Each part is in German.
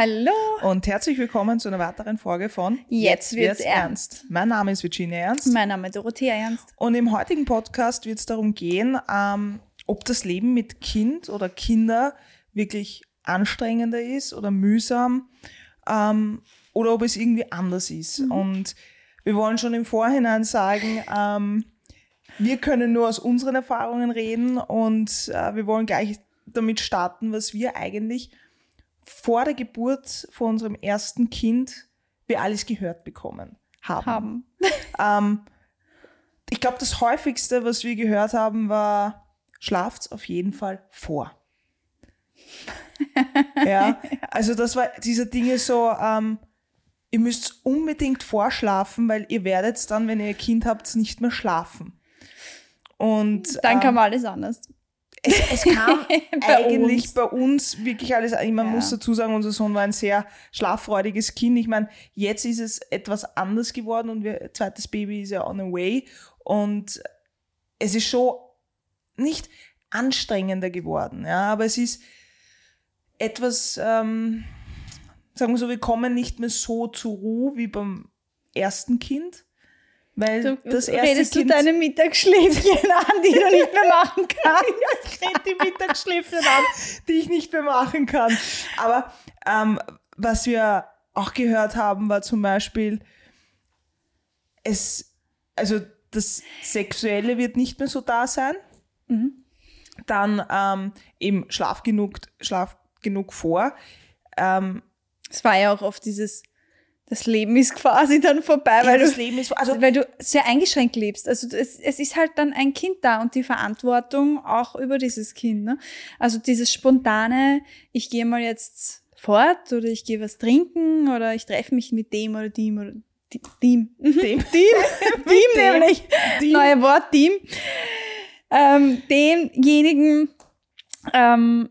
Hallo. Und herzlich willkommen zu einer weiteren Folge von Jetzt wird's ernst. Mein Name ist Virginia Ernst. Mein Name ist Dorothea Ernst. Und im heutigen Podcast wird es darum gehen, ähm, ob das Leben mit Kind oder Kinder wirklich anstrengender ist oder mühsam ähm, oder ob es irgendwie anders ist. Mhm. Und wir wollen schon im Vorhinein sagen, ähm, wir können nur aus unseren Erfahrungen reden und äh, wir wollen gleich damit starten, was wir eigentlich vor der Geburt von unserem ersten Kind wir alles gehört bekommen haben. Haben. Ähm, ich glaube, das häufigste, was wir gehört haben, war, schlaft's auf jeden Fall vor. ja, also das war diese Dinge so, ähm, ihr müsst unbedingt vorschlafen, weil ihr werdet dann, wenn ihr ein Kind habt, nicht mehr schlafen. Und Dann ähm, kam alles anders. Es, es kam eigentlich uns. bei uns wirklich alles, man Ja. muss dazu sagen, unser Sohn war ein sehr schlaffreudiges Kind. Ich meine, jetzt ist es etwas anders geworden und wir, zweites Baby ist ja on the way und es ist schon nicht anstrengender geworden, ja, aber es ist etwas, ähm, sagen wir so, wir kommen nicht mehr so zur Ruhe wie beim ersten Kind, weil Du das erste redest Kind du deine Mittagsschläfchen an, die du nicht mehr machen kannst. ich rede die Mittagsschläfchen an, die ich nicht mehr machen kann. Aber ähm, was wir auch gehört haben, war zum Beispiel, es, also das Sexuelle wird nicht mehr so da sein. Dann ähm, eben Schlaf genug, Schlaf genug vor. Ähm, Es war ja auch oft dieses, das Leben ist quasi dann vorbei, ja, weil das du ist, also weil du sehr eingeschränkt lebst. Also es, es ist halt dann ein Kind da und die Verantwortung auch über dieses Kind. Ne? Also dieses spontane, ich gehe mal jetzt fort oder ich gehe was trinken oder ich treffe mich mit dem oder dem oder di- dem. dem, Team, Team dem. nämlich. Team. Neue Wort, Team. Ähm, demjenigen ähm,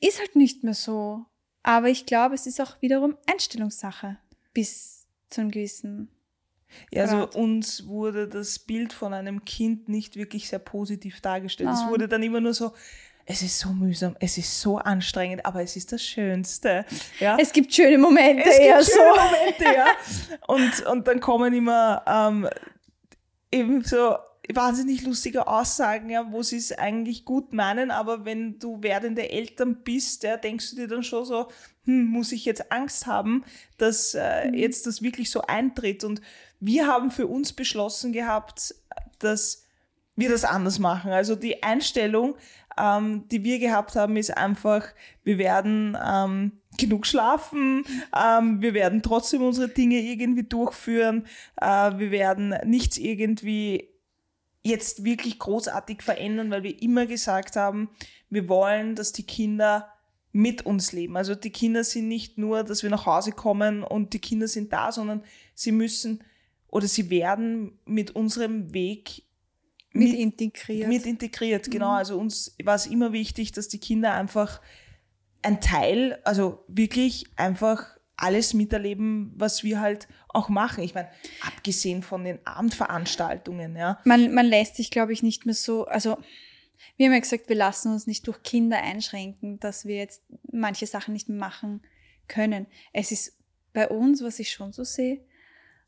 ist halt nicht mehr so. Aber ich glaube, es ist auch wiederum Einstellungssache bis zu einem gewissen. Ja, also uns wurde das Bild von einem Kind nicht wirklich sehr positiv dargestellt. Es Nein. wurde dann immer nur so, es ist so mühsam, es ist so anstrengend, aber es ist das Schönste. Ja? Es gibt schöne Momente, Es eher gibt so. schöne Momente, ja. Und, und dann kommen immer ähm, eben so wahnsinnig lustige Aussagen, ja, wo sie es eigentlich gut meinen, aber wenn du werdende Eltern bist, ja, denkst du dir dann schon so, hm, muss ich jetzt Angst haben, dass äh, jetzt das wirklich so eintritt. Und wir haben für uns beschlossen gehabt, dass wir das anders machen. Also die Einstellung, ähm, die wir gehabt haben, ist einfach, wir werden ähm, genug schlafen, ähm, wir werden trotzdem unsere Dinge irgendwie durchführen, äh, wir werden nichts irgendwie jetzt wirklich großartig verändern, weil wir immer gesagt haben, wir wollen, dass die Kinder mit uns leben. Also die Kinder sind nicht nur, dass wir nach Hause kommen und die Kinder sind da, sondern sie müssen oder sie werden mit unserem Weg Mit integriert. mit integriert, genau. Also uns war es immer wichtig, dass die Kinder einfach ein Teil, also wirklich einfach alles miterleben, was wir halt auch machen. Ich meine, abgesehen von den Abendveranstaltungen, ja. man, man lässt sich, glaube ich, nicht mehr so, also wir haben ja gesagt, wir lassen uns nicht durch Kinder einschränken, dass wir jetzt manche Sachen nicht machen können. Es ist bei uns, was ich schon so sehe,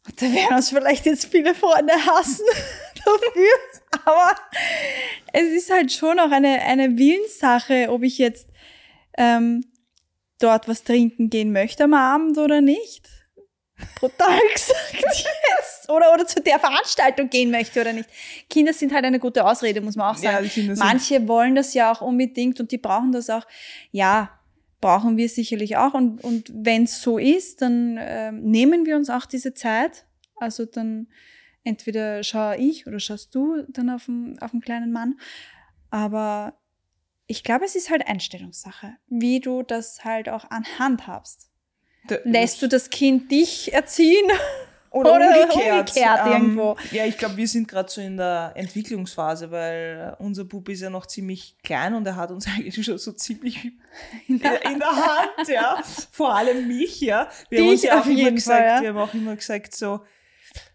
und da werden uns vielleicht jetzt viele Freunde hassen dafür, aber es ist halt schon auch eine, eine Willenssache, ob ich jetzt ähm, dort was trinken gehen möchte am Abend oder nicht. Brutal gesagt jetzt. Oder, oder zu der Veranstaltung gehen möchte oder nicht. Kinder sind halt eine gute Ausrede, muss man auch Ja, sagen. sind- Manche wollen das ja auch unbedingt und die brauchen das auch. Ja, brauchen wir sicherlich auch. Und, und wenn es so ist, dann ähm, nehmen wir uns auch diese Zeit. Also dann entweder schaue ich oder schaust du dann auf den, auf den kleinen Mann. Aber ich glaube, es ist halt Einstellungssache, wie du das halt auch anhand habst. Lässt du das Kind dich erziehen? Oder, Oder umgekehrt. umgekehrt ähm, irgendwo. Ja, ich glaube, wir sind gerade so in der Entwicklungsphase, weil unser Bub ist ja noch ziemlich klein und er hat uns eigentlich schon so ziemlich in der, in der Hand, ja. Vor allem mich, ja. Wir haben Dich uns ja auch immer jeden gesagt, Fall, ja. wir haben auch immer gesagt, so,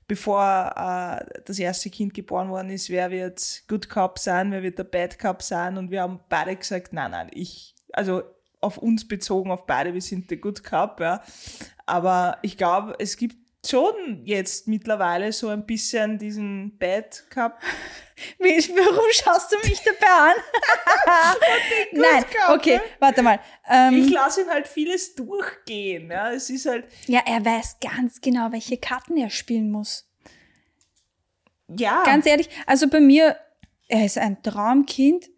bevor äh, das erste Kind geboren worden ist, wer wird Good Cop sein, wer wird der Bad Cop sein und wir haben beide gesagt, nein, nein, ich, also auf uns bezogen, auf beide, wir sind der Good Cup, ja. Aber ich glaube, es gibt schon jetzt mittlerweile so ein bisschen diesen Bad Cup. Warum schaust du mich dabei an? Nein, Cup, okay, ne? warte mal. Ähm, Ich lasse ihn halt vieles durchgehen. Ja. Es ist halt, ja, er weiß ganz genau, welche Karten er spielen muss. ja, Ganz ehrlich, also bei mir, er ist ein Traumkind.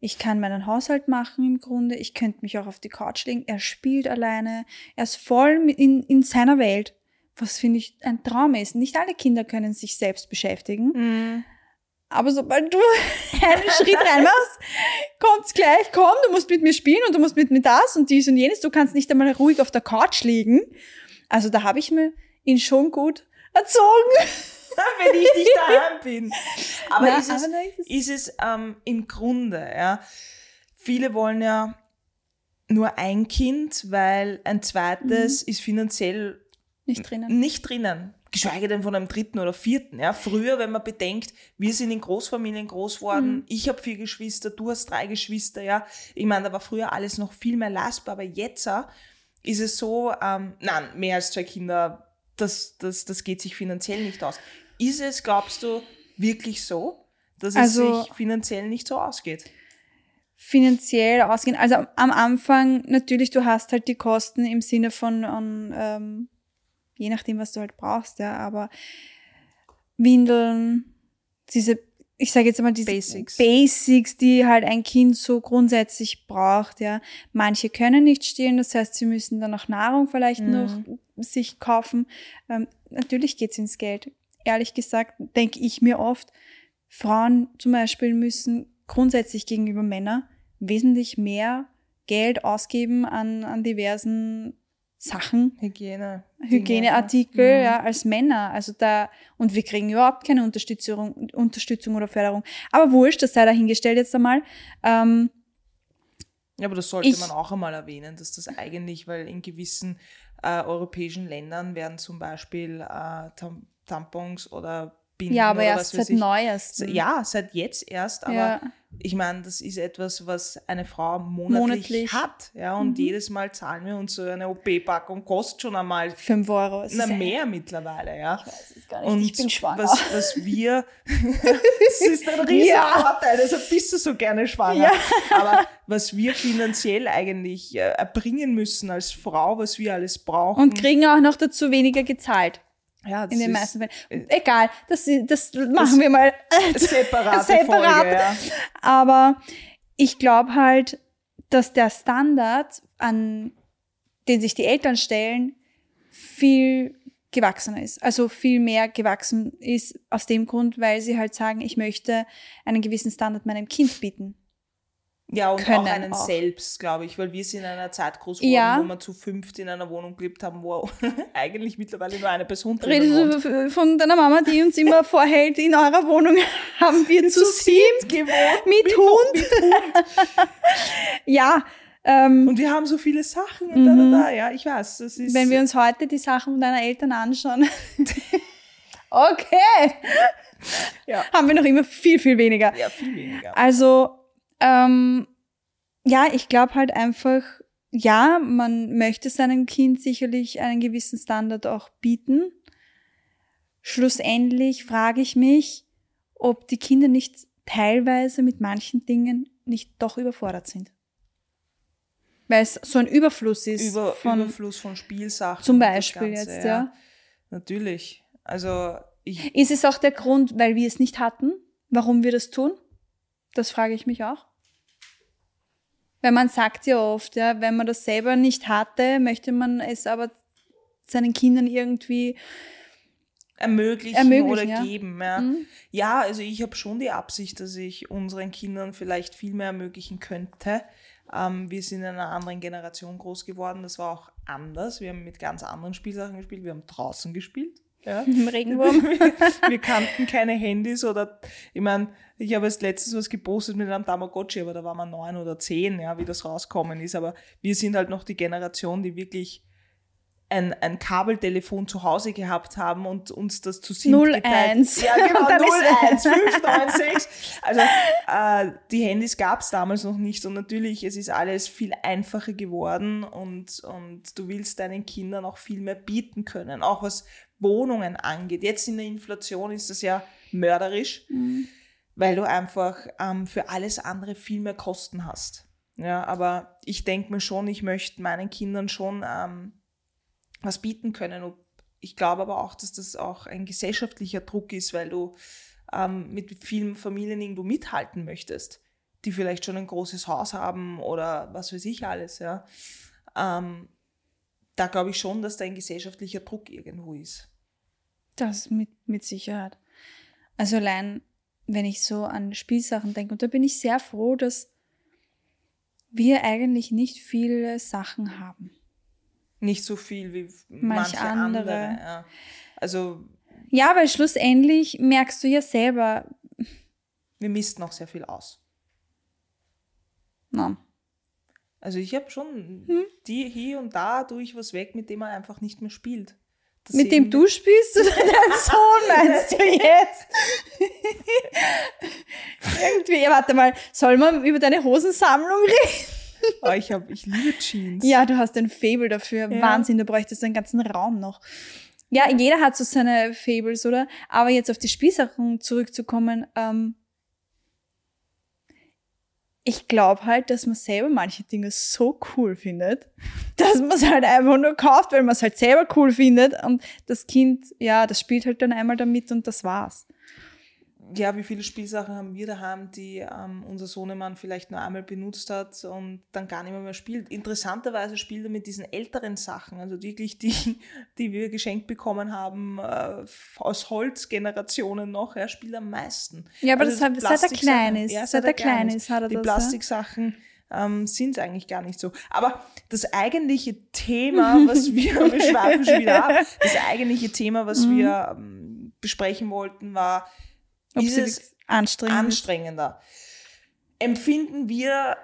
Ich kann meinen Haushalt machen im Grunde. Ich könnte mich auch auf die Couch legen. Er spielt alleine. Er ist voll in, in seiner Welt. Was finde ich ein Traum ist. Nicht alle Kinder können sich selbst beschäftigen. Mhm. Aber sobald du einen Schritt reinmachst, kommt's gleich, komm, du musst mit mir spielen und du musst mit mir das und dies und jenes. Du kannst nicht einmal ruhig auf der Couch liegen. Also da habe ich mir ihn schon gut erzogen. wenn ich nicht daheim bin. Aber Na, ist es, aber ist es- ist es ähm, im Grunde, ja, viele wollen ja nur ein Kind, weil ein zweites Mhm. ist finanziell Nicht drinnen. nicht drinnen. Geschweige denn von einem dritten oder vierten. Ja. Früher, wenn man bedenkt, wir sind in Großfamilien groß geworden, Mhm. ich habe vier Geschwister, du hast drei Geschwister, ja. Ich meine, da war früher alles noch viel mehr leistbar, aber jetzt äh, ist es so, ähm, nein, mehr als zwei Kinder, das, das, das geht sich finanziell nicht aus. Ist es, glaubst du, wirklich so, dass Also- es sich finanziell nicht so ausgeht? finanziell ausgehen. Also am- Anfang natürlich, du hast halt die Kosten im Sinne von, an, ähm, je nachdem, was du halt brauchst, ja, aber Windeln, diese, ich sage jetzt mal diese Basics. Basics, die halt ein Kind so grundsätzlich braucht, ja. Manche können nicht stillen, das heißt, sie müssen dann auch Nahrung vielleicht Mhm. noch sich kaufen. Ähm, natürlich geht's ins Geld. Ehrlich gesagt, denke ich mir oft, Frauen zum Beispiel müssen grundsätzlich gegenüber Männern wesentlich mehr Geld ausgeben an, an diversen Sachen, Hygiene. Hygieneartikel, Mhm. ja, als Männer. Also da, und wir kriegen überhaupt keine Unterstützung, Unterstützung oder Förderung. Aber wurscht, das sei dahingestellt jetzt einmal. Ähm, Ja, aber das sollte Ich- man auch einmal erwähnen, dass das eigentlich, weil in gewissen äh, europäischen Ländern werden zum Beispiel äh, Tam Tampons oder Binden ja, aber erst seit ich. neuestem. Ja, seit jetzt erst, aber Ja. Ich meine, das ist etwas, was eine Frau monatlich, Monatlich. hat. Ja, und Mhm. jedes Mal zahlen wir uns so eine OP-Packung, kostet schon einmal Fünf Euro. es na, mehr mittlerweile, ja. Ich weiß es gar nicht. Und ich bin schwanger. Was, was wir, das ist ein riesen Ja. Vorteil, deshalb bist du so gerne schwanger. Ja. Aber was wir finanziell eigentlich äh, erbringen müssen als Frau, was wir alles brauchen. und kriegen auch noch dazu weniger gezahlt. Ja, In den ist meisten Fällen. Egal, das, das machen wir mal eine separate Separat. Folge. Ja. Aber ich glaube halt, dass der Standard, an den sich die Eltern stellen, viel gewachsener ist. Also viel mehr gewachsen ist aus dem Grund, weil sie halt sagen, ich möchte einen gewissen Standard meinem Kind bieten. Ja, und Können auch einen auch. selbst, glaube ich, weil wir sind in einer Zeit groß geworden, Ja. wo wir zu fünft in einer Wohnung gelebt haben, wo eigentlich mittlerweile nur eine Person drin. Redest du von deiner Mama, die uns immer vorhält, in eurer Wohnung haben wir zu sieben gewohnt. mit Hund. Ja, ähm, Und wir haben so viele Sachen und da, da, da. Ja, ich weiß, das ist... wenn wir uns heute die Sachen deiner Eltern anschauen, okay, ja, haben wir noch immer viel, viel weniger. ja, viel weniger. Also, ähm, ja, ich glaube halt einfach, ja, man möchte seinem Kind sicherlich einen gewissen Standard auch bieten. Schlussendlich frage ich mich, ob die Kinder nicht teilweise mit manchen Dingen nicht doch überfordert sind. Weil es so ein Überfluss ist Über, von Überfluss von Spielsachen. zum Beispiel Ganze, jetzt, ja. Natürlich. Also ich, Ist es auch der Grund, weil wir es nicht hatten, warum wir das tun? Das frage ich mich auch. Weil man sagt ja oft, ja, wenn man das selber nicht hatte, möchte man es aber seinen Kindern irgendwie ermöglichen, Ermöglichen, oder ja. geben. Ja, Mhm. ja also ich habe schon die Absicht, dass ich unseren Kindern vielleicht viel mehr ermöglichen könnte. Ähm, wir sind in einer anderen Generation groß geworden, das war auch anders. Wir haben mit ganz anderen Spielsachen gespielt, wir haben draußen gespielt. Ja. im Regenwurm. wir kannten keine Handys oder, ich meine, ich habe als letztes was gepostet mit einem Tamagotchi, aber da waren wir neun oder zehn, ja, wie das rauskommen ist. Aber wir sind halt noch die Generation, die wirklich ein, ein Kabeltelefon zu Hause gehabt haben und uns das zu sieben 01. Ja, genau, Und dann ist- 01, 596. Also äh, die Handys gab es damals noch nicht und natürlich, es ist alles viel einfacher geworden und, und du willst deinen Kindern auch viel mehr bieten können, auch was Wohnungen angeht. Jetzt in der Inflation ist das ja mörderisch, weil du einfach ähm, für alles andere viel mehr Kosten hast. Ja, aber ich denke mir schon, ich möchte meinen Kindern schon ähm, was bieten können. Und ich glaube aber auch, dass das auch ein gesellschaftlicher Druck ist, weil du ähm, mit vielen Familien irgendwo mithalten möchtest, die vielleicht schon ein großes Haus haben oder was weiß ich alles. Ja. Ähm, da glaube ich schon, dass da ein gesellschaftlicher Druck irgendwo ist. Das mit, mit Sicherheit. Also allein, wenn ich so an Spielsachen denke, und da bin ich sehr froh, dass wir eigentlich nicht viele Sachen haben. Nicht so viel wie Manch manche andere. andere. ja. Also Ja, weil schlussendlich merkst du ja selber, wir missten auch sehr viel aus. na, Also ich habe schon Hm? die hier und da tue ich was weg, mit dem man einfach nicht mehr spielt. Das mit dem du spielst oder dein Sohn meinst du jetzt? Irgendwie, ja, warte mal, soll man über deine Hosensammlung reden? Oh, ich, hab, ich liebe Jeans. Ja, du hast ein Fable dafür. Ja. Wahnsinn, du bräuchtest einen ganzen Raum noch. Ja, jeder hat so seine Fables, oder? Aber jetzt auf die Spielsachen zurückzukommen, ähm, ich glaube halt, dass man selber manche Dinge so cool findet, dass man es halt einfach nur kauft, weil man es halt selber cool findet. Und das Kind, ja, das spielt halt dann einmal damit und das war's. Ja, wie viele Spielsachen haben wir daheim, die ähm, unser Sohnemann vielleicht nur einmal benutzt hat und dann gar nicht mehr, mehr spielt. Interessanterweise spielt er mit diesen älteren Sachen, also wirklich die, die wir geschenkt bekommen haben, äh, aus Holzgenerationen noch, er spielt am meisten. Ja, aber Also das hat, die seit er klein ist, Ja, seit er klein ist, hat er Die das. Plastiksachen ähm, sind eigentlich gar nicht so. Aber das eigentliche Thema, was wir, wir schweifen schon wieder ab, das eigentliche Thema, was Mhm. wir ähm, besprechen wollten, war, ja? Ob ist es anstrengend anstrengender? Empfinden wir,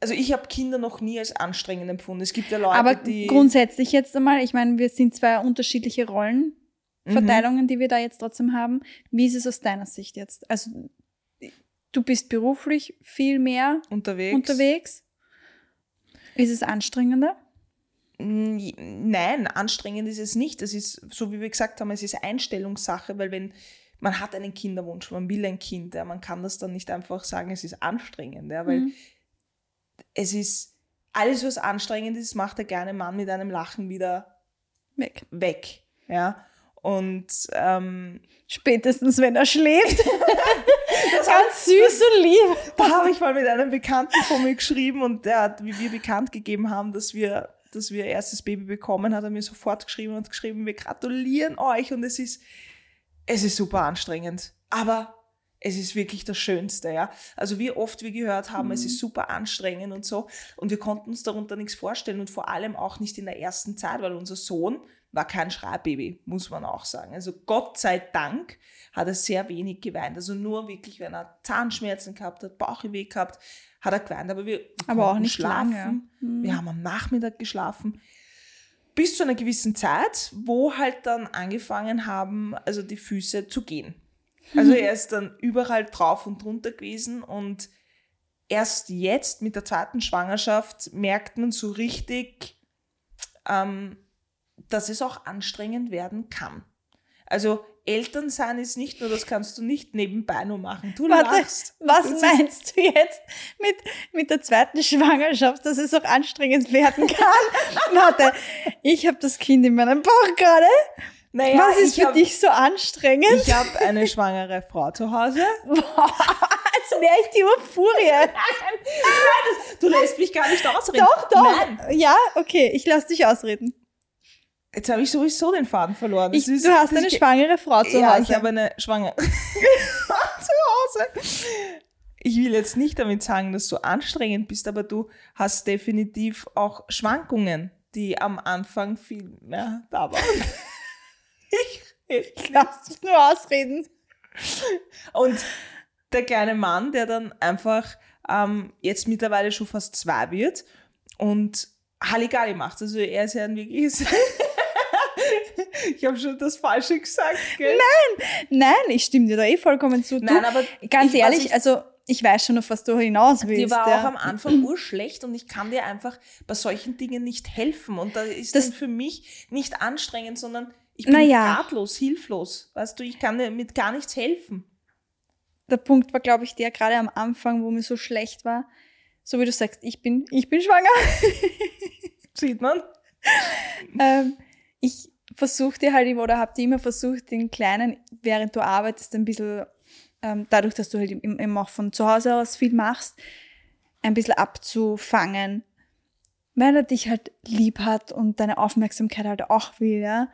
also ich habe Kinder noch nie als anstrengend empfunden. Es gibt ja Leute, Aber die... grundsätzlich jetzt einmal, ich meine, wir sind zwei unterschiedliche Rollenverteilungen, Mhm. die wir da jetzt trotzdem haben. Wie ist es aus deiner Sicht jetzt? Also du bist beruflich viel mehr unterwegs. unterwegs. Ist es anstrengender? Nein, anstrengend ist es nicht. Es ist, so wie wir gesagt haben, es ist Einstellungssache, weil wenn man hat einen Kinderwunsch, man will ein Kind, ja, man kann das dann nicht einfach sagen, es ist anstrengend, ja, weil Mhm. es ist, alles was anstrengend ist, macht der kleine Mann mit einem Lachen wieder Weg. weg, ja. Und ähm, Spätestens, wenn er schläft. Ganz süß und lieb. da habe ich mal mit einem Bekannten von mir geschrieben und der hat, wie wir bekannt gegeben haben, dass wir, dass wir erstes Baby bekommen, hat er mir sofort geschrieben und geschrieben, wir gratulieren euch und es ist, es ist super anstrengend. Aber es ist wirklich das Schönste, ja. Also wie oft wir gehört haben, es ist super anstrengend und so. Und wir konnten uns darunter nichts vorstellen und vor allem auch nicht in der ersten Zeit, weil unser Sohn war kein Schreibaby, muss man auch sagen. Also Gott sei Dank hat er sehr wenig geweint. Also nur wirklich, wenn er Zahnschmerzen gehabt hat, Bauchweh gehabt, hat er geweint. Aber wir Aber auch nicht lange. schlafen. Wir haben am Nachmittag geschlafen. Bis zu einer gewissen Zeit, wo halt dann angefangen haben, also die Füße zu gehen. Also er ist dann überall drauf und drunter gewesen und erst jetzt mit der zweiten Schwangerschaft merkt man so richtig, ähm, dass es auch anstrengend werden kann. Also Eltern sein ist nicht nur, das kannst du nicht nebenbei nur machen. Du Warte, lachst. was Das meinst du jetzt mit, mit der zweiten Schwangerschaft, dass es auch anstrengend werden kann? Warte, ich habe das Kind in meinem Bauch gerade. Naja, was ist für hab- dich so anstrengend? Ich habe eine schwangere Frau zu Hause. Als wäre ich die Urfurie. Du lässt mich gar nicht ausreden. Doch, doch. Nein. Ja, okay, ich lasse dich ausreden. Jetzt habe ich sowieso den Faden verloren. Ich, ist- du hast eine schwangere Frau zu ja, Hause. ich habe eine schwangere zu Hause. Ich will jetzt nicht damit sagen, dass du anstrengend bist, aber du hast definitiv auch Schwankungen, die am Anfang viel mehr da waren. ich ich lasse dich nur ausreden. Und der kleine Mann, der dann einfach ähm, jetzt mittlerweile schon fast zwei wird und Halligalli macht. Also er ist ja ein wirkliches... ich habe schon das Falsche gesagt, gell? Nein, nein, ich stimme dir da eh vollkommen zu. Nein, du, aber ganz ich- ehrlich, ich- also ich weiß schon, auf was du hinaus Die willst. war ja. auch am Anfang urschlecht und ich kann dir einfach bei solchen Dingen nicht helfen. Und da ist Das- dann für mich nicht anstrengend, sondern ich bin Naja. ratlos, hilflos. Weißt du, ich kann dir mit gar nichts helfen. der Punkt war, glaube ich, der gerade am Anfang, wo mir so schlecht war, so wie du sagst, ich bin, ich bin schwanger. Sieht man? ähm, ich versuche dir halt immer oder habe dir immer versucht, den Kleinen, während du arbeitest, ein bisschen, ähm, dadurch, dass du halt eben auch von zu Hause aus viel machst, ein bisschen abzufangen, weil er dich halt lieb hat und deine Aufmerksamkeit halt auch will, ja.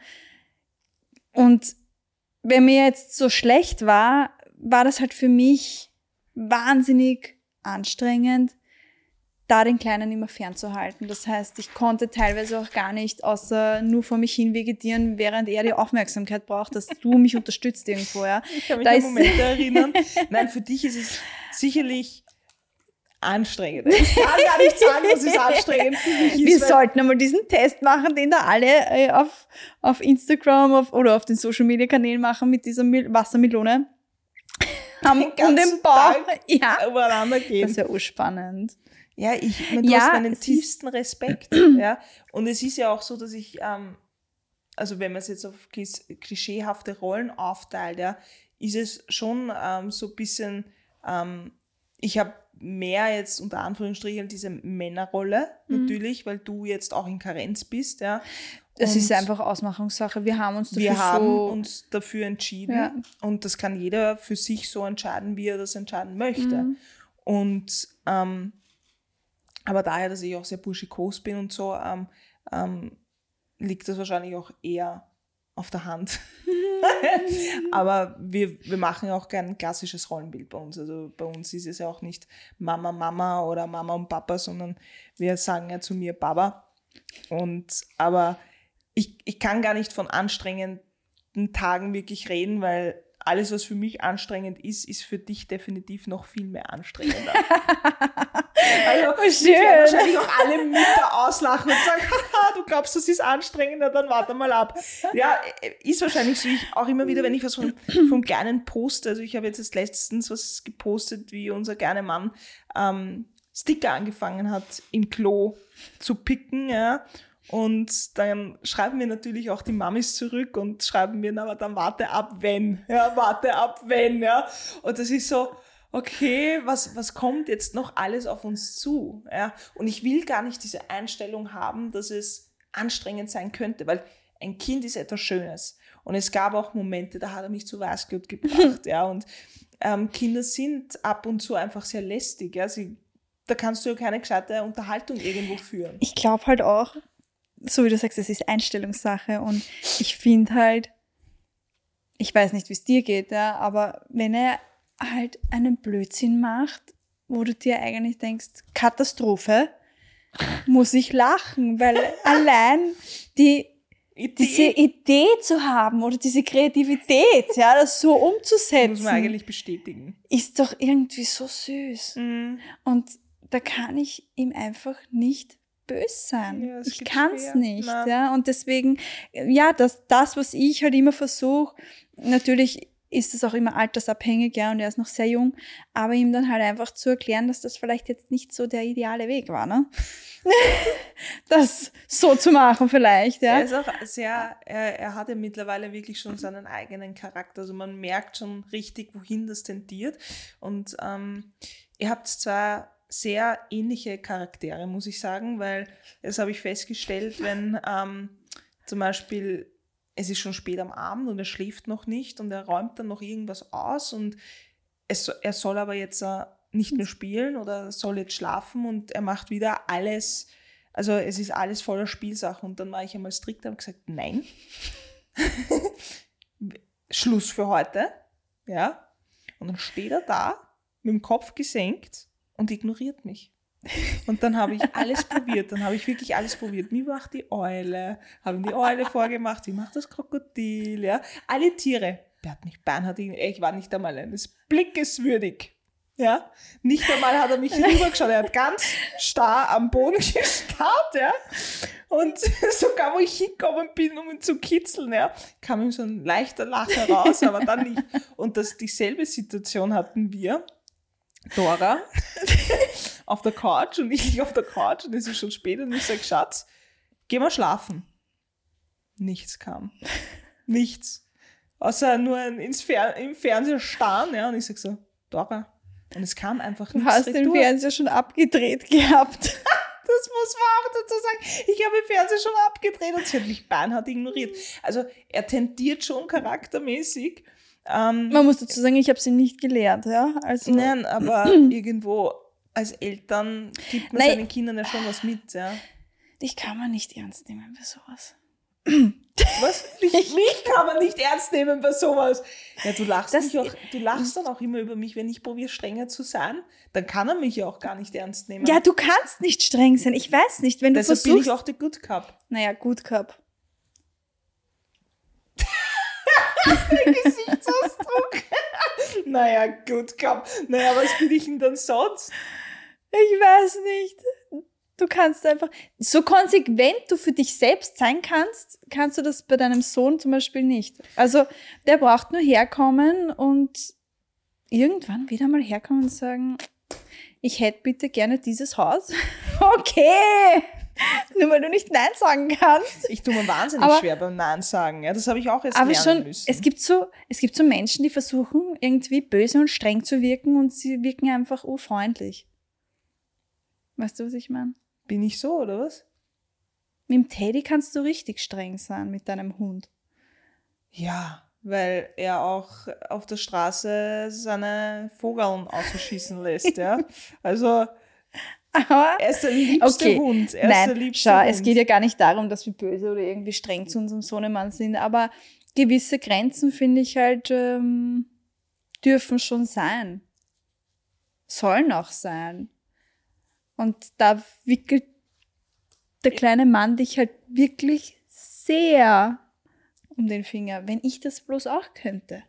Und wenn mir jetzt so schlecht war, war das halt für mich wahnsinnig anstrengend, da den Kleinen immer fernzuhalten. Das heißt, ich konnte teilweise auch gar nicht außer nur vor mich hin vegetieren, während er die Aufmerksamkeit braucht, dass du mich unterstützt irgendwo, ja. Ich kann mich Da an Momente erinnern. Nein, für dich ist es sicherlich anstrengend. Ich kann gar nicht sagen, was es anstrengend für mich ist. Wir sollten einmal diesen Test machen, den da alle äh, auf, auf Instagram auf, oder auf den Social Media Kanälen machen mit dieser Mil Wassermelone. Am, um den Bauch. Ja. übereinander gehen. Das ist ja urspannend. Ja, ich, ich meine, du Ja, hast meinen es tiefsten Respekt. ja. Und es ist ja auch so, dass ich, ähm, also wenn man es jetzt auf klis- klischeehafte Rollen aufteilt, ja, ist es schon ähm, so ein bisschen, ähm, ich habe mehr jetzt unter Anführungsstrichen diese Männerrolle Mhm. natürlich, weil du jetzt auch in Karenz bist, ja. Und ist einfach Ausmachungssache. Wir haben uns dafür wir haben so uns dafür entschieden Ja. und das kann jeder für sich so entscheiden, wie er das entscheiden möchte. Mhm. Und ähm, aber daher, dass ich auch sehr burschikos bin und so, ähm, ähm, liegt das wahrscheinlich auch eher auf der Hand. aber wir, wir machen ja auch kein klassisches Rollenbild bei uns. Also bei uns ist es ja auch nicht Mama, Mama oder Mama und Papa, sondern wir sagen ja zu mir Baba. Und aber ich, ich kann gar nicht von anstrengenden Tagen wirklich reden, weil alles, was für mich anstrengend ist, ist für dich definitiv noch viel mehr anstrengender. also, ich schön. wahrscheinlich auch alle Mütter auslachen und sagen, haha, du glaubst, das ist anstrengender, dann warte mal ab. Ja, ist wahrscheinlich so. Ich auch immer wieder, wenn ich was vom, vom Kleinen poste, also ich habe jetzt erst letztens was gepostet, wie unser kleiner Mann ähm, Sticker angefangen hat, im Klo zu picken, ja. Und dann schreiben mir natürlich auch die Mamis zurück und schreiben mir, aber dann warte ab, wenn. Ja, warte ab, wenn, ja. Und das ist so, okay, was, was kommt jetzt noch alles auf uns zu? Ja. Und ich will gar nicht diese Einstellung haben, dass es anstrengend sein könnte, weil ein Kind ist etwas Schönes. Und es gab auch Momente, da hat er mich zu Weißglut gebracht, ja. Und ähm, Kinder sind ab und zu einfach sehr lästig, ja. Sie, da kannst du ja keine gescheite Unterhaltung irgendwo führen. ich glaube halt auch, so wie du sagst, es ist Einstellungssache und ich finde halt, ich weiß nicht, wie es dir geht, ja, aber wenn er halt einen Blödsinn macht, wo du dir eigentlich denkst, Katastrophe, muss ich lachen, weil allein die diese Idee zu haben oder diese Kreativität, ja, das so umzusetzen, muss man eigentlich bestätigen. ist doch irgendwie so süß. Und da kann ich ihm einfach nicht böse sein. Ja, ich kann es nicht. Nein. Ja? Und deswegen, ja, das, das, was ich halt immer versuche, natürlich ist es auch immer altersabhängig, ja, und er ist noch sehr jung, aber ihm dann halt einfach zu erklären, dass das vielleicht jetzt nicht so der ideale Weg war, ne? das so zu machen vielleicht, ja. Er ist auch sehr, er, er hat ja mittlerweile wirklich schon seinen eigenen Charakter. Also man merkt schon richtig, wohin das tendiert. Und ähm, ihr habt zwei sehr ähnliche Charaktere, muss ich sagen, weil das habe ich festgestellt, wenn ähm, zum Beispiel es ist schon spät am Abend und er schläft noch nicht und er räumt dann noch irgendwas aus und es, er soll aber jetzt äh, nicht mehr spielen oder soll jetzt schlafen und er macht wieder alles, also es ist alles voller Spielsachen und dann war ich einmal strikt und habe gesagt, nein, Schluss für heute, ja, und dann steht er da mit dem Kopf gesenkt und ignoriert mich. Und dann habe ich alles probiert. Dann habe ich wirklich alles probiert. Wie macht die Eule? Habe ihm die Eule vorgemacht. Wie macht das Krokodil? Ja, alle Tiere. Der hat mich beinhart. Ich war nicht einmal eines Blickes würdig. Ja, nicht einmal hat er mich rübergeschaut, er hat ganz starr am Boden gestarrt, ja. Und sogar, wo ich hingekommen bin, um ihn zu kitzeln, ja, kam ihm so ein leichter Lacher raus, aber dann nicht. Und das, dieselbe Situation hatten wir, Dora, auf der Couch und ich liege auf der Couch und es ist schon spät und ich sage, Schatz, geh mal schlafen. Nichts kam. Nichts. Außer nur ins Fer im Fernseher starren, ja, und ich sage so, Dora, und es kam einfach Du nichts hast den retour. Fernseher schon abgedreht gehabt. Das muss man auch dazu sagen. Ich habe den Fernseher schon abgedreht und sie hat mich beinhart ignoriert. Also er tendiert schon charaktermäßig. Ähm, Man muss dazu sagen, ich habe sie nicht gelehrt, ja. Also nein, aber irgendwo als Eltern gibt man Nein. seinen Kindern ja schon was mit, ja. dich kann man nicht ernst nehmen bei sowas. Was? Mich, mich kann man nicht ernst nehmen bei sowas. Ja, du lachst, Das- mich auch, du lachst dann auch immer über mich, wenn ich probiere, strenger zu sein. Dann kann er mich ja auch gar nicht ernst nehmen. Ja, du kannst nicht streng sein. Ich weiß nicht, wenn du Deshalb bin versuchst. ich auch der Good Cup. naja, gut gehabt. Gesichtsausdruck. naja, Good Cup. Naja, was bin ich denn dann sonst? Ich weiß nicht. Du kannst einfach, so konsequent du für dich selbst sein kannst, kannst du das bei deinem Sohn zum Beispiel nicht. Also, der braucht nur herkommen und irgendwann wieder mal herkommen und sagen, ich hätte bitte gerne dieses Haus. Okay. Nur weil du nicht Nein sagen kannst. Ich tue mir wahnsinnig Aber- schwer beim Nein sagen. Ja, das habe ich auch erst Aber lernen schon, müssen. es gibt so, es gibt so Menschen, die versuchen, irgendwie böse und streng zu wirken und sie wirken einfach urfreundlich. Weißt du, was ich meine? bin ich so, oder was? Mit dem Teddy kannst du richtig streng sein mit deinem Hund. Ja, weil er auch auf der Straße seine Vogeln ausschießen lässt, ja. Also, Aber er ist der liebste Okay. Hund. Er ist der nein, liebste schau, Hund. es geht ja gar nicht darum, dass wir böse oder irgendwie streng zu unserem Sohnemann sind, aber gewisse Grenzen, finde ich halt, ähm, dürfen schon sein. Sollen auch sein. Und da wickelt der kleine Mann dich halt wirklich sehr um den Finger, wenn ich das bloß auch könnte.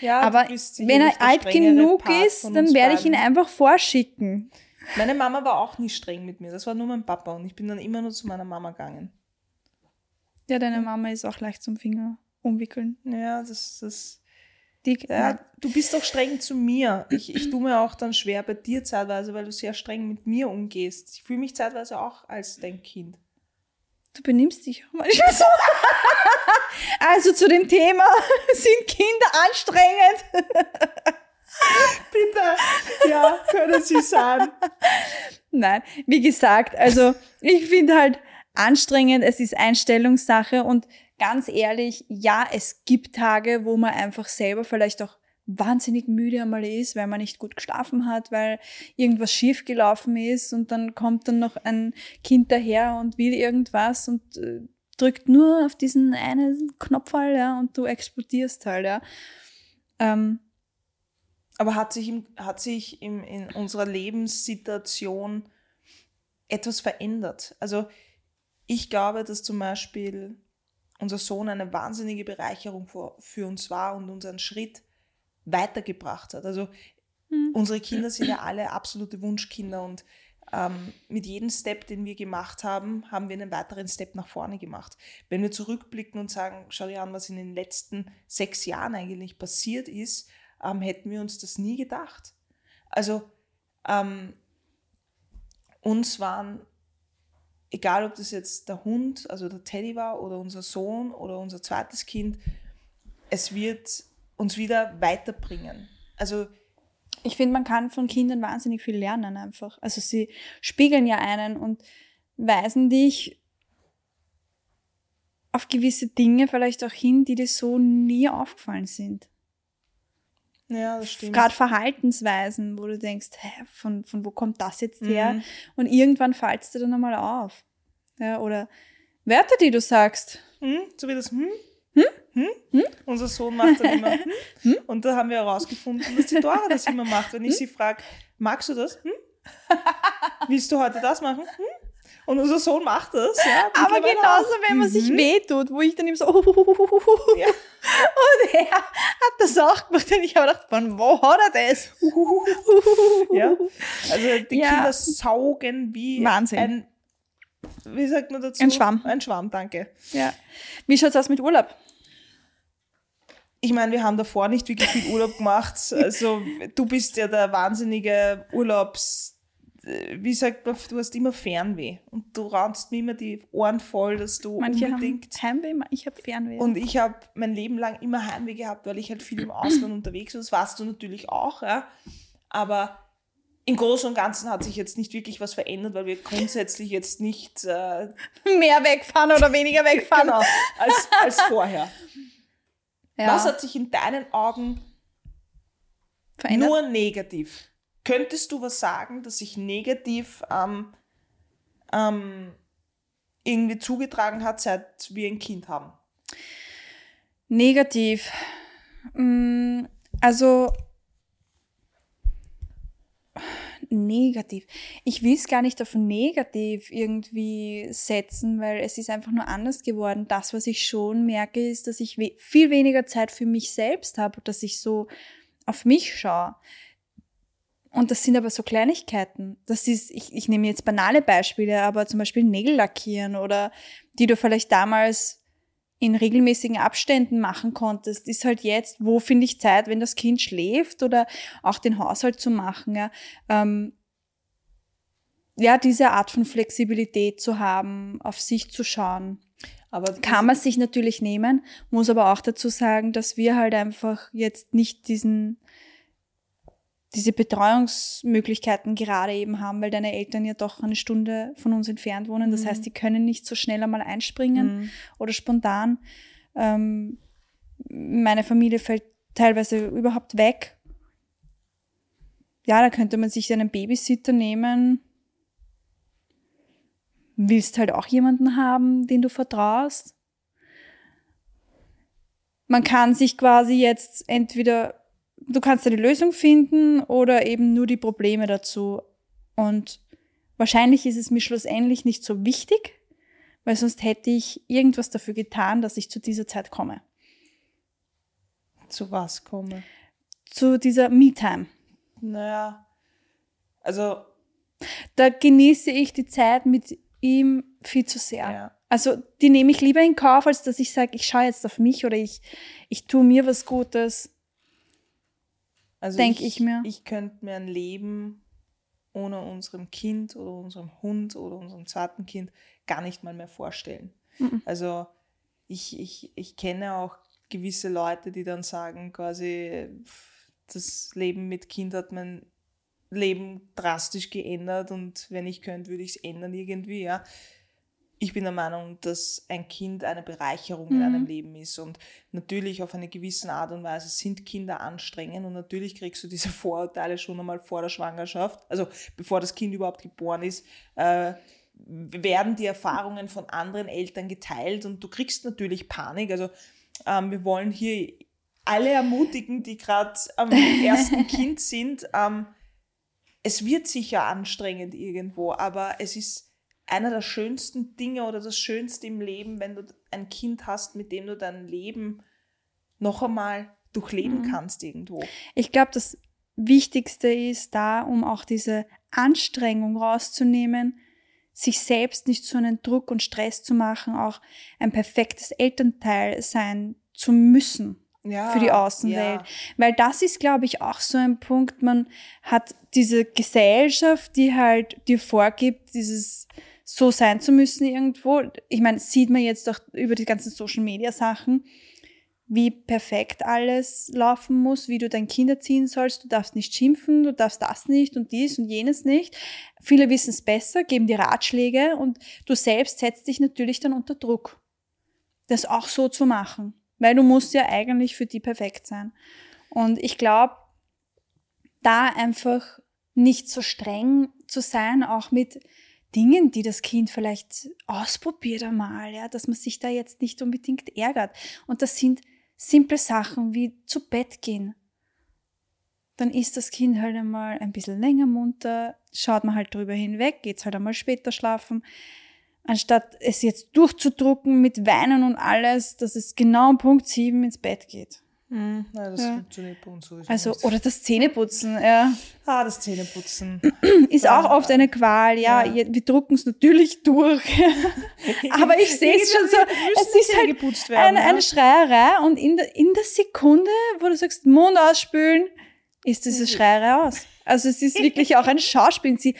ja, aber wenn er alt genug ist, dann werde ich ihn einfach vorschicken. Meine Mama war auch nicht streng mit mir. Das war nur mein Papa und ich bin dann immer nur zu meiner Mama gegangen. Ja, deine Mama ist auch leicht zum Finger umwickeln. Ja, das, das, Die, ja, du bist doch streng zu mir. Ich, ich tue mir auch dann schwer bei dir zeitweise, weil du sehr streng mit mir umgehst. Ich fühle mich zeitweise auch als dein Kind. Du benimmst dich auch manchmal so. Also zu dem Thema, sind Kinder anstrengend? Bitte, ja, können Sie sagen. Nein, wie gesagt, also ich finde halt anstrengend, es ist Einstellungssache und ganz ehrlich, ja, es gibt Tage, wo man einfach selber vielleicht auch wahnsinnig müde einmal ist, weil man nicht gut geschlafen hat, weil irgendwas schief gelaufen ist und dann kommt dann noch ein Kind daher und will irgendwas und äh, drückt nur auf diesen einen Knopf halt, ja, und du explodierst halt, ja. Ähm, Aber hat sich, im, hat sich im, in unserer Lebenssituation etwas verändert? Also ich glaube, dass zum Beispiel unser Sohn eine wahnsinnige Bereicherung für, für uns war und uns einen Schritt weitergebracht hat. Also Hm. unsere Kinder sind ja alle absolute Wunschkinder und ähm, mit jedem Step, den wir gemacht haben, haben wir einen weiteren Step nach vorne gemacht. Wenn wir zurückblicken und sagen, schau dir an, was in den letzten sechs Jahren eigentlich passiert ist, ähm, hätten wir uns das nie gedacht. Also ähm, uns waren, egal ob das jetzt der Hund, also der Teddy war oder unser Sohn oder unser zweites Kind, es wird uns wieder weiterbringen. Also ich finde, man kann von Kindern wahnsinnig viel lernen einfach. Also sie spiegeln ja einen und weisen dich auf gewisse Dinge vielleicht auch hin, die dir so nie aufgefallen sind. Ja, das stimmt. Gerade Verhaltensweisen, wo du denkst, hä, von, von wo kommt das jetzt her? Mhm. Und irgendwann fällt es dir dann einmal auf. Ja, oder Wörter, die du sagst. Hm? So wie das hm? Hm? Unser Sohn macht dann immer hm? Und da haben wir herausgefunden, dass die Dora das immer macht. Wenn ich sie frage, magst du das? Hm? Willst du heute das machen? Hm? Und unser Sohn macht das. Ja, Aber genauso, auch. wenn man sich Mhm. wehtut, wo ich dann ihm so, und Ja. er hat das auch gemacht und ich habe gedacht, von wo hat er das? Ja. Also die Ja. Kinder saugen wie Wahnsinn. ein, wie sagt man dazu? Ein Schwamm. Ein Schwamm, danke. Ja. Wie schaut's aus mit Urlaub? Ich meine, wir haben davor nicht wirklich viel Urlaub gemacht. Also du bist ja der wahnsinnige Urlaubs... Wie sagt man, du hast immer Fernweh und du raunst mir immer die Ohren voll, dass du Manche unbedingt... haben Heimweh, ich habe Fernweh. Und ich habe mein Leben lang immer Heimweh gehabt, weil ich halt viel im Ausland unterwegs war. Das warst du natürlich auch, ja. Aber im Großen und Ganzen hat sich jetzt nicht wirklich was verändert, weil wir grundsätzlich jetzt nicht äh, mehr wegfahren oder weniger wegfahren. genau, als, als vorher. Ja. Was hat sich in deinen Augen verändert? nur negativ? Könntest du was sagen, das sich negativ ähm, ähm, irgendwie zugetragen hat, seit wir ein Kind haben? Negativ. Mm, Also negativ. Ich will es gar nicht auf negativ irgendwie setzen, weil es ist einfach nur anders geworden. Das, was ich schon merke, ist, dass ich we viel weniger Zeit für mich selbst habe, dass ich so auf mich schaue. Und das sind aber so Kleinigkeiten. Das ist, ich, ich nehme jetzt banale Beispiele, aber zum Beispiel Nägel lackieren oder die du vielleicht damals in regelmäßigen Abständen machen konntest, ist halt jetzt, wo finde ich Zeit, wenn das Kind schläft oder auch den Haushalt zu machen. Ja, ähm, ja diese Art von Flexibilität zu haben, auf sich zu schauen. Aber Kann man sich natürlich nehmen, muss aber auch dazu sagen, dass wir halt einfach jetzt nicht diesen diese Betreuungsmöglichkeiten gerade eben haben, weil deine Eltern ja doch eine Stunde von uns entfernt wohnen. Das Mhm. heißt, die können nicht so schnell einmal einspringen Mhm. oder spontan. Ähm, meine Familie fällt teilweise überhaupt weg. Ja, da könnte man sich einen Babysitter nehmen. Willst halt auch jemanden haben, den du vertraust. Man kann sich quasi jetzt entweder, du kannst eine Lösung finden oder eben nur die Probleme dazu. Und wahrscheinlich ist es mir schlussendlich nicht so wichtig, weil sonst hätte ich irgendwas dafür getan, dass ich zu dieser Zeit komme. zu was komme? Zu dieser Me-Time. Naja, also Da genieße ich die Zeit mit ihm viel zu sehr. Ja. Also die nehme ich lieber in Kauf, als dass ich sage, ich schaue jetzt auf mich oder ich, ich tue mir was Gutes. Also Denk ich mir. Ich könnte mir ein Leben ohne unserem Kind oder unserem Hund oder unserem zweiten Kind gar nicht mal mehr vorstellen. Mhm. Also ich, ich, ich kenne auch gewisse Leute, die dann sagen, quasi, das Leben mit Kind hat mein Leben drastisch geändert und wenn ich könnte, würde ich es ändern irgendwie, ja. Ich bin der Meinung, dass ein Kind eine Bereicherung in Mhm. einem Leben ist und natürlich auf eine gewisse Art und Weise sind Kinder anstrengend und natürlich kriegst du diese Vorurteile schon einmal vor der Schwangerschaft, also bevor das Kind überhaupt geboren ist, äh, werden die Erfahrungen von anderen Eltern geteilt und du kriegst natürlich Panik. Also ähm, wir wollen hier alle ermutigen, die gerade am ersten Kind sind. Ähm, es wird sicher anstrengend irgendwo, aber es ist einer der schönsten Dinge oder das Schönste im Leben, wenn du ein Kind hast, mit dem du dein Leben noch einmal durchleben Mhm. kannst irgendwo. Ich glaube, das Wichtigste ist da, um auch diese Anstrengung rauszunehmen, sich selbst nicht so einen Druck und Stress zu machen, auch ein perfektes Elternteil sein zu müssen. Ja, für die Außenwelt. Weil das ist, glaube ich, auch so ein Punkt. Man hat diese Gesellschaft, die halt dir vorgibt, dieses so sein zu müssen irgendwo. Ich meine, sieht man jetzt auch über die ganzen Social Media Sachen, wie perfekt alles laufen muss, wie du dein Kind erziehen sollst. Du darfst nicht schimpfen, du darfst das nicht und dies und jenes nicht. Viele wissen es besser, geben dir Ratschläge und du selbst setzt dich natürlich dann unter Druck, das auch so zu machen. Weil du musst ja eigentlich für die perfekt sein. Und ich glaube, da einfach nicht so streng zu sein, auch mit Dingen, die das Kind vielleicht ausprobiert einmal, ja, dass man sich da jetzt nicht unbedingt ärgert. Und das sind simple Sachen wie zu Bett gehen. dann ist das Kind halt einmal ein bisschen länger munter, schaut man halt drüber hinweg, geht halt einmal später schlafen. Anstatt es jetzt durchzudrucken mit Weinen und alles, dass es genau um Punkt 7 ins Bett geht. Mhm. Nein, das Ja. funktioniert bei uns sowieso Also, nicht. oder das Zähneputzen, ja. Ah, das Zähneputzen. Ist auch oft eine Qual, ja. Ja. Wir drucken es natürlich durch. Aber ich sehe es schon so, es ist halt geputzt eine, werden. eine Schreierei und in der, in der Sekunde, wo du sagst, Mund ausspülen, ist diese Schreierei aus. Also es ist wirklich auch ein Schauspiel. Sie,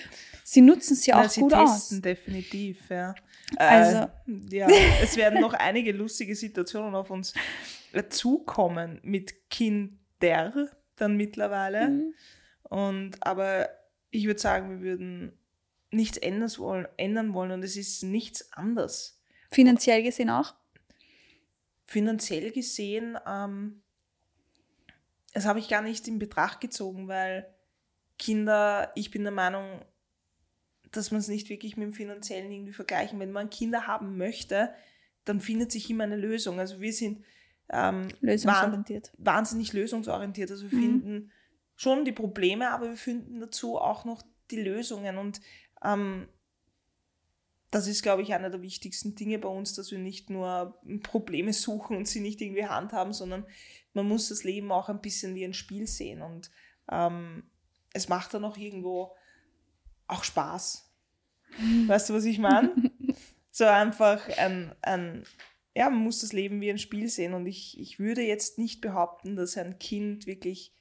sie nutzen Nein, auch sie gut testen aus. definitiv, ja. Also- Äh, ja, es werden noch einige lustige Situationen auf uns zukommen mit Kinder dann mittlerweile. Mhm. Und aber ich würde sagen, wir würden nichts ändern wollen, ändern wollen und es ist nichts anders. Finanziell gesehen auch. Finanziell gesehen, ähm, das habe ich gar nicht in Betracht gezogen, weil Kinder, ich bin der Meinung, dass man es nicht wirklich mit dem Finanziellen irgendwie vergleichen. Wenn man Kinder haben möchte, dann findet sich immer eine Lösung. Also wir sind ähm, Lösungsorientiert. wahn- wahnsinnig lösungsorientiert. Also wir Mhm. finden schon die Probleme, aber wir finden dazu auch noch die Lösungen. Und ähm, das ist, glaube ich, einer der wichtigsten Dinge bei uns, dass wir nicht nur Probleme suchen und sie nicht irgendwie handhaben, sondern man muss das Leben auch ein bisschen wie ein Spiel sehen. Und ähm, es macht dann auch irgendwo auch Spaß. Weißt du, was ich meine? so einfach ein, ein, ja, man muss das Leben wie ein Spiel sehen. Und ich, ich würde jetzt nicht behaupten, dass ein Kind wirklich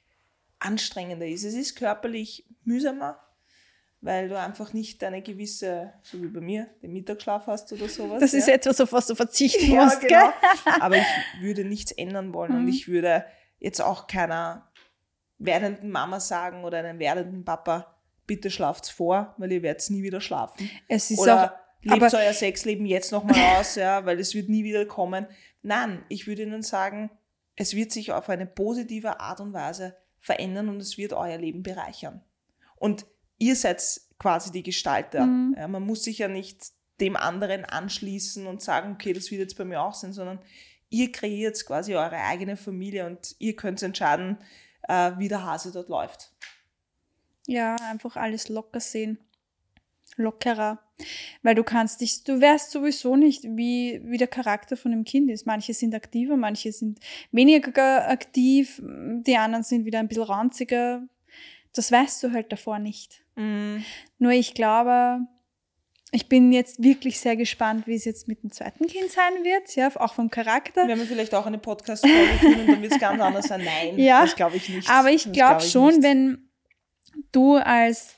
anstrengender ist. Es ist körperlich mühsamer, weil du einfach nicht eine gewisse, so wie bei mir, den Mittagsschlaf hast oder sowas. Das ist ja. etwas, auf was du verzichten Ja, musst, genau. Aber ich würde nichts ändern wollen und Mhm. ich würde jetzt auch keiner werdenden Mama sagen oder einem werdenden Papa, bitte schlaft's vor, weil ihr werdet nie wieder schlafen. Es ist auch, Oder lebt aber- euer Sexleben jetzt nochmal aus, ja, weil es wird nie wieder kommen. Nein, ich würde Ihnen sagen, es wird sich auf eine positive Art und Weise verändern und es wird euer Leben bereichern. Und ihr seid quasi die Gestalter. Mhm. Ja, man muss sich ja nicht dem anderen anschließen und sagen, okay, das wird jetzt bei mir auch sein, sondern ihr kreiert quasi eure eigene Familie und ihr könnt entscheiden, äh, wie der Hase dort läuft. Ja, einfach alles locker sehen. Lockerer. Weil du kannst dich, du weißt sowieso nicht, wie, wie der Charakter von dem Kind ist. Manche sind aktiver, manche sind weniger aktiv, die anderen sind wieder ein bisschen ranziger. Das weißt du halt davor nicht. Nur ich glaube, ich bin jetzt wirklich sehr gespannt, wie es jetzt mit dem zweiten Kind sein wird, ja, auch vom Charakter. Wir haben vielleicht auch eine Podcast-Folge führen und dann wird es ganz anders sein. Nein, Ja, das glaube ich nicht. Aber ich glaube glaub schon, nicht. wenn du als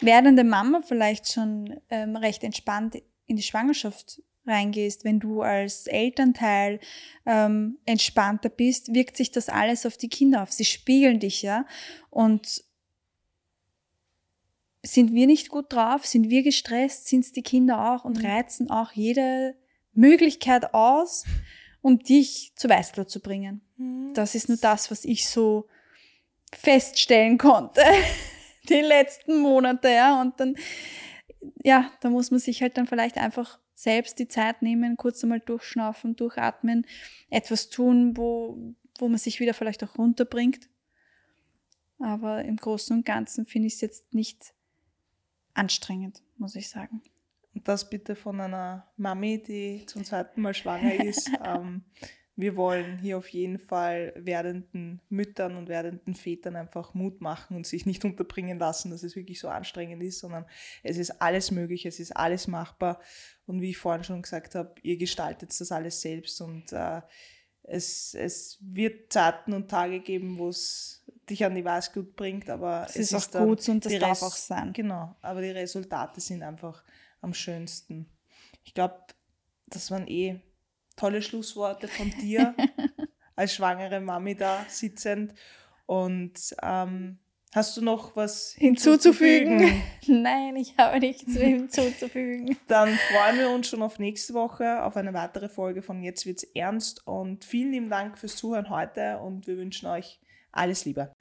werdende Mama vielleicht schon ähm, recht entspannt in die Schwangerschaft reingehst, wenn du als Elternteil ähm, entspannter bist, wirkt sich das alles auf die Kinder auf. Sie spiegeln dich, ja. Und sind wir nicht gut drauf, sind wir gestresst, sind es die Kinder auch und Mhm. reizen auch jede Möglichkeit aus, um dich zu Weißglut zu bringen. Mhm. Das ist nur das, was ich so feststellen konnte die letzten Monate, ja. Und dann, ja, da muss man sich halt dann vielleicht einfach selbst die Zeit nehmen, kurz einmal durchschnaufen, durchatmen, etwas tun, wo, wo man sich wieder vielleicht auch runterbringt. Aber im Großen und Ganzen finde ich es jetzt nicht anstrengend, muss ich sagen. Und das bitte von einer Mami, die zum zweiten Mal schwanger ist. ähm, wir wollen hier auf jeden Fall werdenden Müttern und werdenden Vätern einfach Mut machen und sich nicht unterbringen lassen, dass es wirklich so anstrengend ist, sondern es ist alles möglich, es ist alles machbar. Und wie ich vorhin schon gesagt habe, ihr gestaltet das alles selbst und äh, es, es wird Zeiten und Tage geben, wo es dich an die Weißglut bringt, aber Es ist auch dann gut und das darf auch sein. Genau, aber die Resultate sind einfach am schönsten. Ich glaube, das waren eh tolle Schlussworte von dir als schwangere Mami da sitzend. Und ähm, hast du noch was Hinzuzufügen? Nein, ich habe nichts hinzuzufügen. Dann freuen wir uns schon auf nächste Woche, auf eine weitere Folge von Jetzt wird's ernst. Und vielen lieben Dank fürs Zuhören heute und wir wünschen euch alles Liebe.